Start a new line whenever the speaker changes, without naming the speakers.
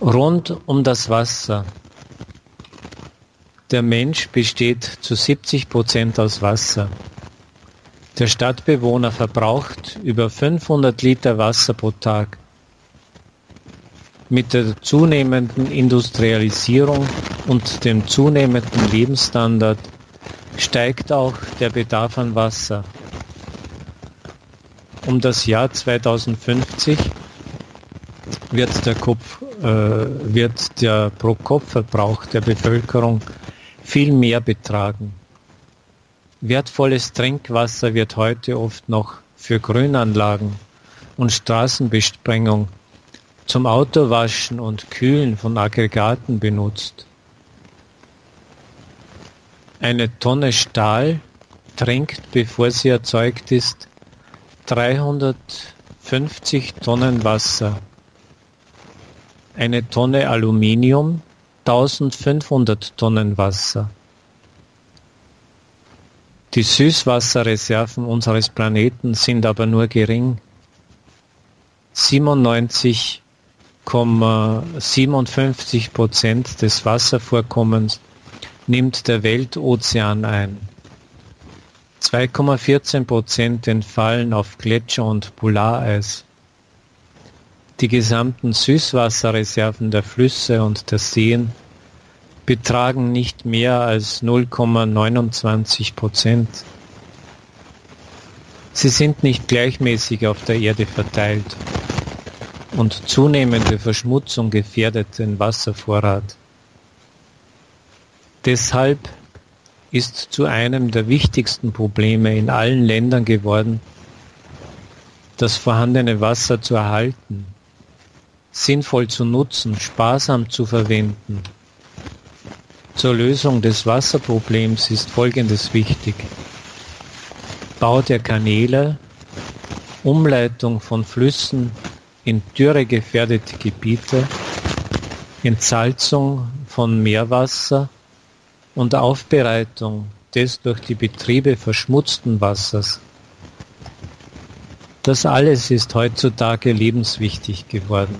Rund um das Wasser. Der Mensch besteht zu 70 Prozent aus Wasser. Der Stadtbewohner verbraucht über 500 Liter Wasser pro Tag. Mit der zunehmenden Industrialisierung und dem zunehmenden Lebensstandard steigt auch der Bedarf an Wasser. Um das Jahr 2050 wird der, Kopf, wird der Pro-Kopf-Verbrauch der Bevölkerung viel mehr betragen. Wertvolles Trinkwasser wird heute oft noch für Grünanlagen und Straßenbesprengung zum Autowaschen und Kühlen von Aggregaten benutzt. Eine Tonne Stahl trinkt, bevor sie erzeugt ist, 350 Tonnen Wasser. Eine Tonne Aluminium, 1500 Tonnen Wasser. Die Süßwasserreserven unseres Planeten sind aber nur gering. 97,57 Prozent des Wasservorkommens nimmt der Weltozean ein. 2,14 Prozent entfallen auf Gletscher und Polareis. Die gesamten Süßwasserreserven der Flüsse und der Seen betragen nicht mehr als 0,29 Prozent. Sie sind nicht gleichmäßig auf der Erde verteilt und zunehmende Verschmutzung gefährdet den Wasservorrat. Deshalb ist zu einem der wichtigsten Probleme in allen Ländern geworden, das vorhandene Wasser zu erhalten sinnvoll zu nutzen, sparsam zu verwenden. Zur Lösung des Wasserproblems ist Folgendes wichtig. Bau der Kanäle, Umleitung von Flüssen in dürregefährdete Gebiete, Entsalzung von Meerwasser und Aufbereitung des durch die Betriebe verschmutzten Wassers. Das alles ist heutzutage lebenswichtig geworden.